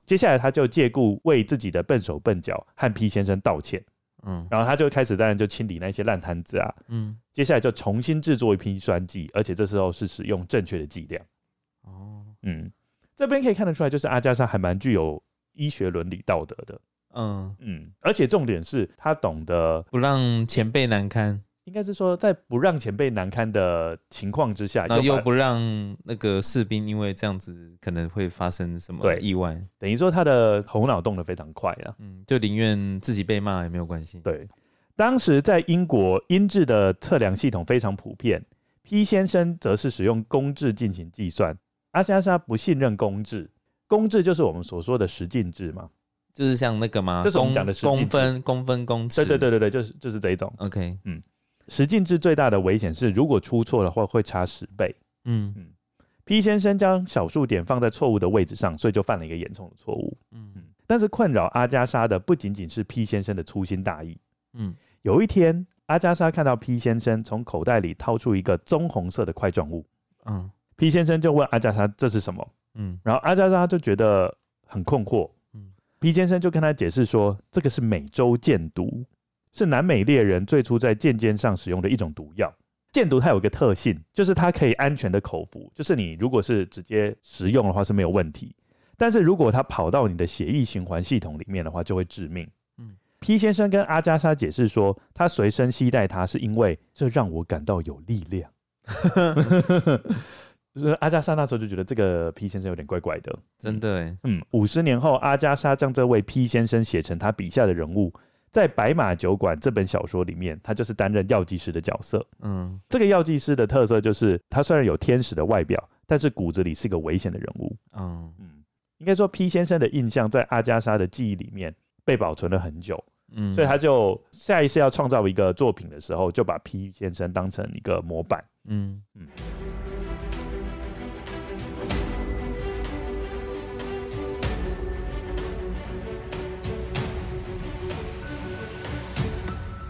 接下来他就借故为自己的笨手笨脚和 P 先生道歉。嗯，然后他就开始当然就清理那些烂摊子啊，嗯，接下来就重新制作一批酸剂，而且这时候是使用正确的剂量。哦，嗯，这边可以看得出来，就是阿加莎还蛮具有医学伦理道德的。嗯嗯，而且重点是他懂得不让前辈难堪。应该是说，在不让前辈难堪的情况之下，那又不让那个士兵因为这样子可能会发生什么意外，等于说他的头脑动得非常快啊，嗯，就宁愿自己被骂也没有关系。对，当时在英国，英制的测量系统非常普遍，P 先生则是使用公制进行计算，阿加莎不信任公制，公制就是我们所说的十进制嘛，就是像那个吗？就是我们讲的公分、公分、公尺。对对对对对，就是就是这一种。OK，嗯。十进制最大的危险是，如果出错的话，会差十倍。嗯嗯，P 先生将小数点放在错误的位置上，所以就犯了一个严重的错误。嗯嗯，但是困扰阿加莎的不仅仅是 P 先生的粗心大意。嗯，有一天，阿加莎看到 P 先生从口袋里掏出一个棕红色的块状物。嗯，P 先生就问阿加莎这是什么？嗯，然后阿加莎就觉得很困惑。嗯，P 先生就跟他解释说，这个是美洲箭毒。是南美猎人最初在剑尖上使用的一种毒药。箭毒它有一个特性，就是它可以安全的口服，就是你如果是直接食用的话是没有问题。但是如果它跑到你的血液循环系统里面的话，就会致命。嗯，P 先生跟阿加莎解释说，他随身携带它是因为这让我感到有力量。[LAUGHS] 阿加莎那时候就觉得这个 P 先生有点怪怪的，真的哎。嗯，五十年后，阿加莎将这位 P 先生写成他笔下的人物。在《白马酒馆》这本小说里面，他就是担任药剂师的角色。嗯，这个药剂师的特色就是，他虽然有天使的外表，但是骨子里是个危险的人物。嗯嗯，应该说 P 先生的印象在阿加莎的记忆里面被保存了很久。嗯，所以他就下一次要创造一个作品的时候，就把 P 先生当成一个模板。嗯嗯。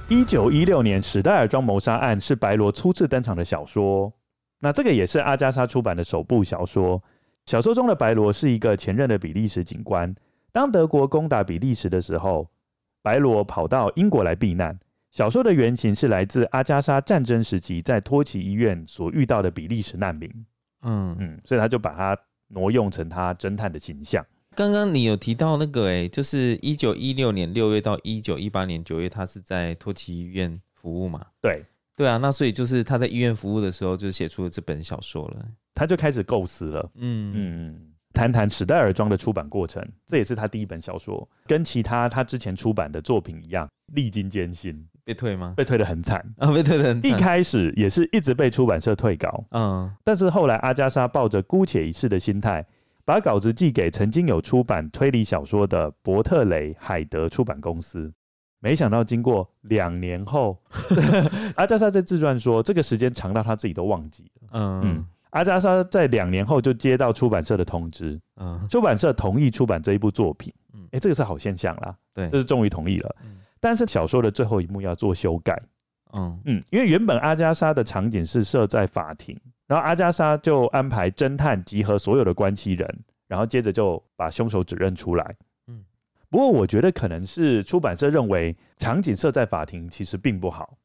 一九一六年，史代尔庄谋杀案是白罗初次登场的小说。那这个也是阿加莎出版的首部小说。小说中的白罗是一个前任的比利时警官。当德国攻打比利时的时候，白罗跑到英国来避难。小说的原型是来自阿加莎战争时期在托奇医院所遇到的比利时难民。嗯嗯，所以他就把它挪用成他侦探的形象。刚刚你有提到那个哎、欸，就是一九一六年六月到一九一八年九月，他是在托奇医院服务嘛？对，对啊，那所以就是他在医院服务的时候，就写出了这本小说了。他就开始构思了，嗯嗯，谈谈史戴尔庄的出版过程，这也是他第一本小说，跟其他他之前出版的作品一样，历经艰辛，被退吗？被退得很惨啊，[LAUGHS] 被退得很惨。一开始也是一直被出版社退稿，嗯，但是后来阿加莎抱着姑且一试的心态。把稿子寄给曾经有出版推理小说的伯特雷海德出版公司，没想到经过两年后，[LAUGHS] 阿加莎在自传说，这个时间长到他自己都忘记了。嗯，嗯，阿加莎在两年后就接到出版社的通知，嗯，出版社同意出版这一部作品。嗯，哎，这个是好现象啦，对，就是终于同意了。嗯，但是小说的最后一幕要做修改。嗯嗯，因为原本阿加莎的场景是设在法庭。然后阿加莎就安排侦探集合所有的关系人，然后接着就把凶手指认出来。嗯，不过我觉得可能是出版社认为场景设在法庭其实并不好，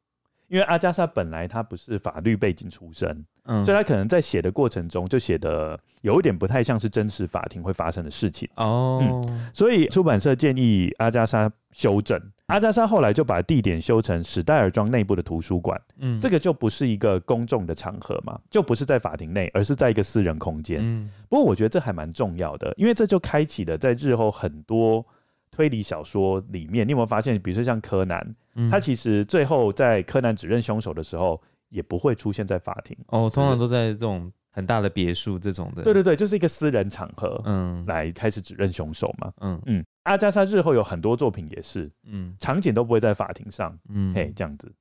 因为阿加莎本来她不是法律背景出身，嗯，所以她可能在写的过程中就写的有一点不太像是真实法庭会发生的事情。哦，嗯，所以出版社建议阿加莎修正。阿加莎后来就把地点修成史代尔庄内部的图书馆，嗯，这个就不是一个公众的场合嘛，就不是在法庭内，而是在一个私人空间。嗯，不过我觉得这还蛮重要的，因为这就开启了在日后很多推理小说里面，你有没有发现，比如说像柯南，嗯，他其实最后在柯南指认凶手的时候，也不会出现在法庭，哦，通常都在这种很大的别墅这种的。对对对，就是一个私人场合，嗯，来开始指认凶手嘛，嗯嗯。阿加莎日后有很多作品也是，嗯，场景都不会在法庭上，嗯，嘿，这样子。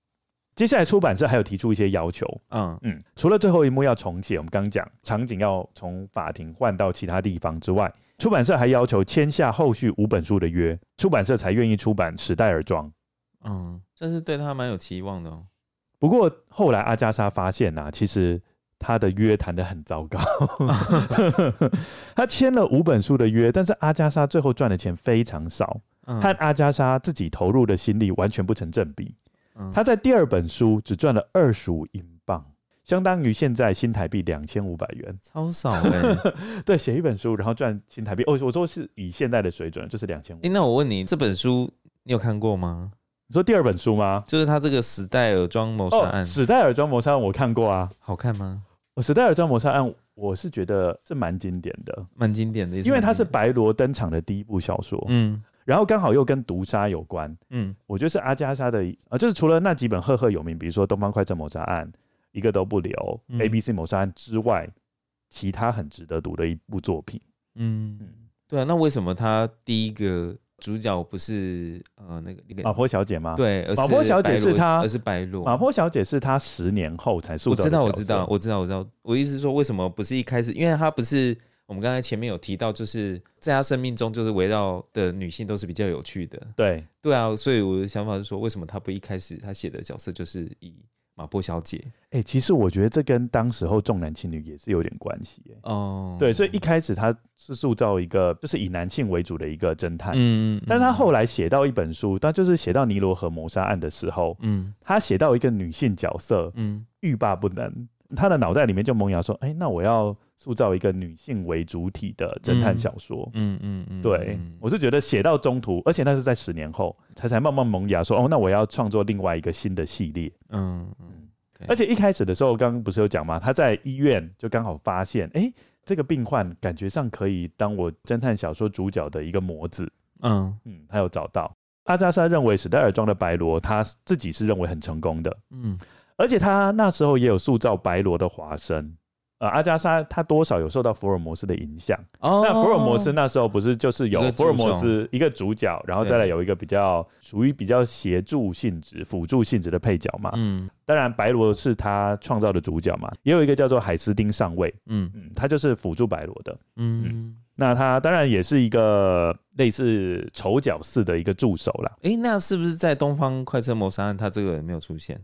接下来出版社还有提出一些要求，嗯嗯，除了最后一幕要重写，我们刚刚讲场景要从法庭换到其他地方之外，出版社还要求签下后续五本书的约，出版社才愿意出版《史代尔庄》。嗯，这是对他蛮有期望的哦。不过后来阿加莎发现啊，其实。他的约谈的很糟糕，[LAUGHS] 他签了五本书的约，但是阿加莎最后赚的钱非常少，和阿加莎自己投入的心力完全不成正比。他在第二本书只赚了二十五英镑，相当于现在新台币两千五百元，超少哎、欸。[LAUGHS] 对，写一本书然后赚新台币，哦，我说是以现在的水准就是两千五。哎，那我问你，这本书你有看过吗？你说第二本书吗？就是他这个史戴尔庄谋杀案。哦、史戴尔庄谋杀案我看过啊，好看吗？我史戴尔庄谋杀案，我是觉得是蛮经典的，蛮经典的，因为它是白罗登场的第一部小说，嗯，然后刚好又跟毒杀有关，嗯，我觉得是阿加莎的啊，就是除了那几本赫赫有名，比如说《东方快车谋杀案》，一个都不留，嗯，《A B C 谋杀案》之外，其他很值得读的一部作品，嗯嗯，对啊，那为什么他第一个？主角不是呃那个马坡小姐吗？对，马坡小姐是她，而是白罗。马坡小姐是她十年后才塑造的。我知道，我知道，我知道，我知道。我意思是说，为什么不是一开始？因为她不是我们刚才前面有提到，就是在她生命中，就是围绕的女性都是比较有趣的。对，对啊。所以我的想法是说，为什么她不一开始她写的角色就是以。马波小姐，哎、欸，其实我觉得这跟当时候重男轻女也是有点关系，哎，哦，对，所以一开始他是塑造一个就是以男性为主的一个侦探，嗯，嗯，但他后来写到一本书，他就是写到尼罗河谋杀案的时候，嗯，他写到一个女性角色，嗯，欲罢不能，他的脑袋里面就萌芽说，哎、欸，那我要塑造一个女性为主体的侦探小说，嗯嗯嗯，对，我是觉得写到中途，而且那是在十年后才才慢慢萌芽说，哦，那我要创作另外一个新的系列，嗯。而且一开始的时候，刚刚不是有讲吗？他在医院就刚好发现，哎、欸，这个病患感觉上可以当我侦探小说主角的一个模子。嗯嗯，他有找到。阿加莎认为史戴尔庄的白罗，他自己是认为很成功的。嗯，而且他那时候也有塑造白罗的华生。呃，阿加莎他多少有受到福尔摩斯的影响。哦，那福尔摩斯那时候不是就是有福尔摩斯一个主角，然后再来有一个比较属于比较协助性质、辅助性质的配角嘛。嗯，当然白罗是他创造的主角嘛，也有一个叫做海斯丁上尉。嗯嗯，他就是辅助白罗的。嗯，嗯，那他当然也是一个类似丑角似的一个助手啦。哎、欸，那是不是在《东方快车谋杀案》他这个人没有出现？《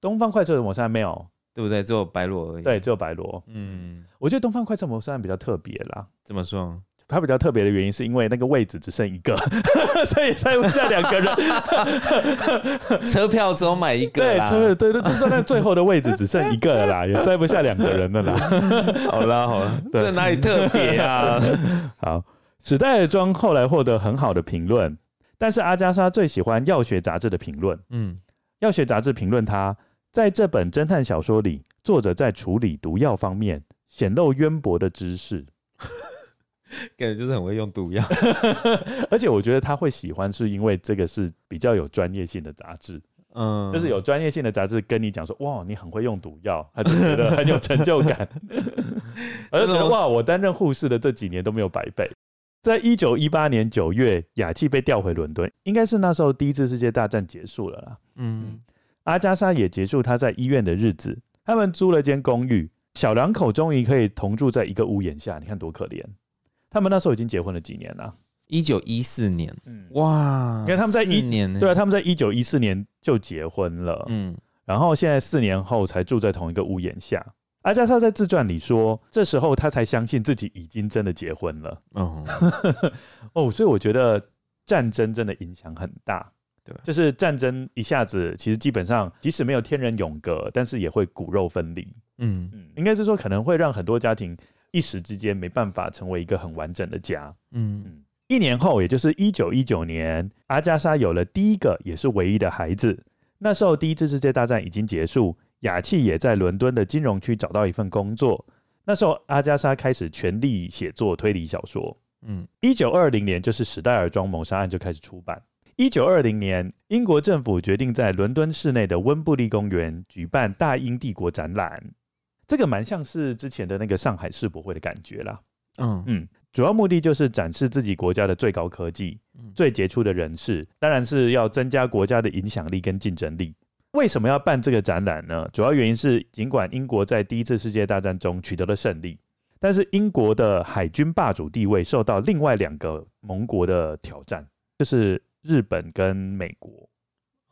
东方快车谋杀案》没有。对不对？只有白罗而已。对，只有白罗。嗯，我觉得《东方快车谋杀案》比较特别啦。怎么说？它比较特别的原因是因为那个位置只剩一个，[LAUGHS] 所以塞不下两个人。[LAUGHS] 车票只有买一个。对，车对对，就算那最后的位置只剩一个了啦，[LAUGHS] 也塞不下两个人了啦。好啦好啦，这哪里特别啊？好，史代尔庄后来获得很好的评论，但是阿加莎最喜欢药学杂志的评论。嗯，药学杂志评论他。在这本侦探小说里，作者在处理毒药方面显露渊博的知识，[LAUGHS] 感觉就是很会用毒药。[LAUGHS] 而且我觉得他会喜欢，是因为这个是比较有专业性的杂志，嗯，就是有专业性的杂志跟你讲说，哇，你很会用毒药，他就觉得很有成就感，[LAUGHS] 而且觉得哇，我担任护士的这几年都没有白费。在一九一八年九月，雅契被调回伦敦，应该是那时候第一次世界大战结束了啦，嗯。阿加莎也结束他在医院的日子。他们租了间公寓，小两口终于可以同住在一个屋檐下。你看多可怜！他们那时候已经结婚了几年了？一九一四年。嗯，哇！你看他们在一年，对啊，他们在一九一四年就结婚了。嗯，然后现在四年后才住在同一个屋檐下。阿加莎在自传里说，这时候他才相信自己已经真的结婚了。哦，[LAUGHS] 哦，所以我觉得战争真的影响很大。对，就是战争一下子，其实基本上即使没有天人永隔，但是也会骨肉分离。嗯嗯，应该是说可能会让很多家庭一时之间没办法成为一个很完整的家。嗯嗯，一年后，也就是一九一九年，阿加莎有了第一个也是唯一的孩子。那时候第一次世界大战已经结束，雅契也在伦敦的金融区找到一份工作。那时候阿加莎开始全力写作推理小说。嗯，一九二零年就是史戴尔庄谋杀案就开始出版。一九二零年，英国政府决定在伦敦市内的温布利公园举办大英帝国展览，这个蛮像是之前的那个上海世博会的感觉啦。嗯嗯，主要目的就是展示自己国家的最高科技、最杰出的人士，当然是要增加国家的影响力跟竞争力。为什么要办这个展览呢？主要原因是，尽管英国在第一次世界大战中取得了胜利，但是英国的海军霸主地位受到另外两个盟国的挑战，就是。日本跟美国，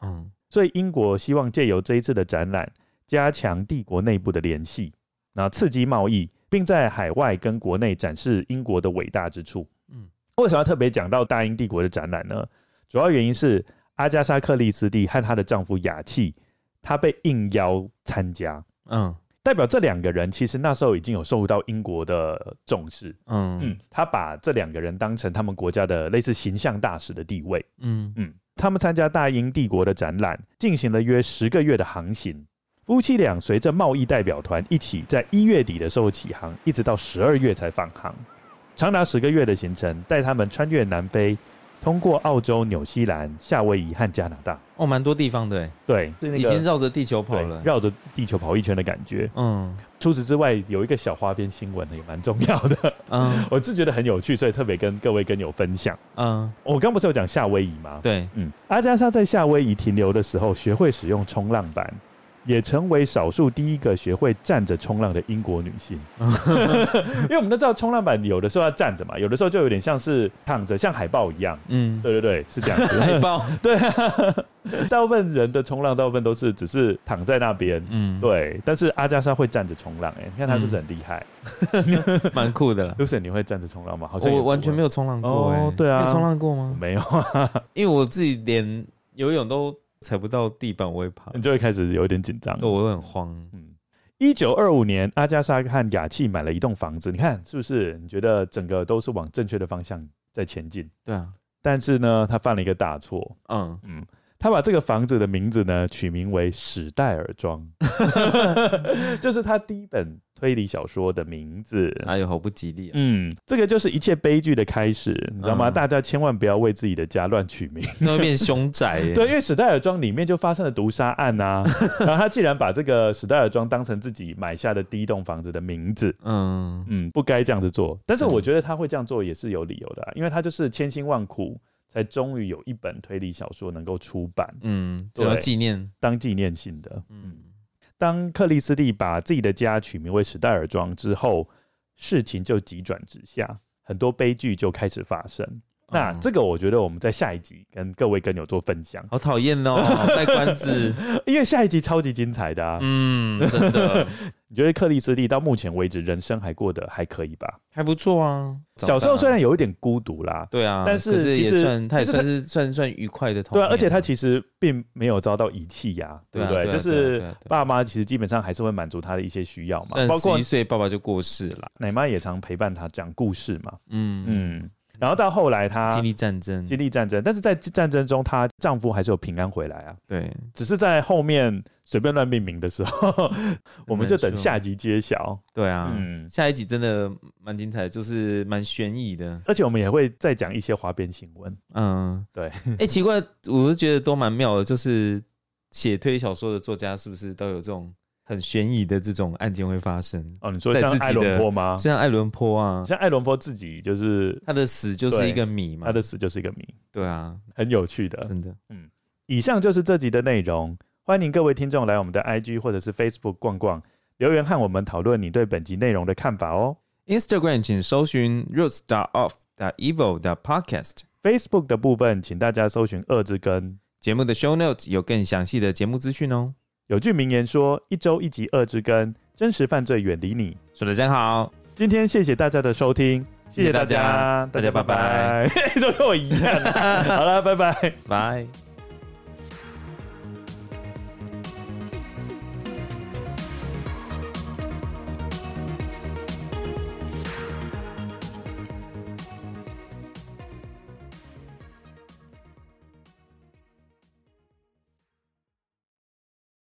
嗯，所以英国希望借由这一次的展览，加强帝国内部的联系，然后刺激贸易，并在海外跟国内展示英国的伟大之处。嗯，为什么要特别讲到大英帝国的展览呢？主要原因是阿加莎克里斯蒂和她的丈夫雅契，她被应邀参加。嗯，代表这两个人其实那时候已经有受到英国的重视。嗯嗯，他把这两个人当成他们国家的类似形象大使的地位。嗯嗯，他们参加大英帝国的展览，进行了约十个月的航行。夫妻俩随着贸易代表团一起，在一月底的时候起航，一直到十二月才返航，长达十个月的行程，带他们穿越南非。通过澳洲、纽西兰、夏威夷和加拿大，哦，蛮多地方的，对，那个、已经绕着地球跑了，绕着地球跑一圈的感觉。嗯，除此之外，有一个小花边新闻也蛮重要的。嗯，[LAUGHS] 我是觉得很有趣，所以特别跟各位跟友分享。嗯，我刚不是有讲夏威夷吗？对，嗯，阿加莎在夏威夷停留的时候，学会使用冲浪板。也成为少数第一个学会站着冲浪的英国女性，[LAUGHS] 因为我们都知道冲浪板有的时候要站着嘛，有的时候就有点像是躺着，像海豹一样。嗯，对对对，是这样子。海豹，[LAUGHS] 对啊，[LAUGHS] 大部分人的冲浪大部分都是只是躺在那边。嗯，对。但是阿加莎会站着冲浪，哎，你看她是不是很厉害？蛮酷的了。Lucy，你会站着冲浪吗？好像我完全没有冲浪过。哦，对啊，你冲浪过吗？没有啊，因为我自己连游泳都。踩不到地板，我会怕，你就会开始有点紧张，我会很慌。嗯，一九二五年，阿加莎和雅契买了一栋房子，你看是不是？你觉得整个都是往正确的方向在前进？对啊，但是呢，他犯了一个大错。嗯嗯，他把这个房子的名字呢取名为史代尔庄，[LAUGHS] 就是他第一本。推理小说的名字，哎呦，好不吉利啊！嗯，这个就是一切悲剧的开始，你知道吗？嗯、大家千万不要为自己的家乱取名，那会变凶宅。[LAUGHS] 对，因为史代尔庄里面就发生了毒杀案啊。[LAUGHS] 然后他既然把这个史代尔庄当成自己买下的第一栋房子的名字，嗯嗯，不该这样子做。但是我觉得他会这样做也是有理由的、啊，因为他就是千辛万苦才终于有一本推理小说能够出版，嗯，对，纪念当纪念性的，嗯。当克里斯蒂把自己的家取名为史代尔庄之后，事情就急转直下，很多悲剧就开始发生。那这个我觉得我们在下一集跟各位跟友做分享。好讨厌哦，[LAUGHS] 卖关子，因为下一集超级精彩的啊。嗯，真的。[LAUGHS] 你觉得克里斯蒂到目前为止人生还过得还可以吧？还不错啊。小时候虽然有一点孤独啦，对啊，但是其实他也算是算算愉快的童年。对啊，而且他其实并没有遭到遗弃呀，对不对？就是爸妈其实基本上还是会满足他的一些需要嘛。包括一岁爸爸就过世了，奶妈也常陪伴他讲故事嘛。嗯嗯。然后到后来，她经历战争，经历战争，但是在战争中，她丈夫还是有平安回来啊。对，只是在后面随便乱命名的时候，[LAUGHS] 我们就等下集揭晓。对啊，嗯，下一集真的蛮精彩，就是蛮悬疑的，而且我们也会再讲一些花边新闻。嗯，对。哎、欸，奇怪，我是觉得都蛮妙的，就是写推理小说的作家是不是都有这种？很悬疑的这种案件会发生哦，你说像爱伦坡吗？像艾伦坡啊，像艾伦坡自己就是他的死就是一个谜嘛，他的死就是一个谜，对啊，很有趣的，真的，嗯。以上就是这集的内容，欢迎各位听众来我们的 IG 或者是 Facebook 逛逛，留言和我们讨论你对本集内容的看法哦。Instagram 请搜寻 Roots off dot evil dot podcast，Facebook 的部分请大家搜寻恶之根。节目的 Show Notes 有更详细的节目资讯哦。有句名言说：“一周一集恶之根，真实犯罪远离你。”说的真好。今天谢谢大家的收听，谢谢大家，大家拜拜。都 [LAUGHS] 跟我一样。[LAUGHS] 好了，拜拜，拜。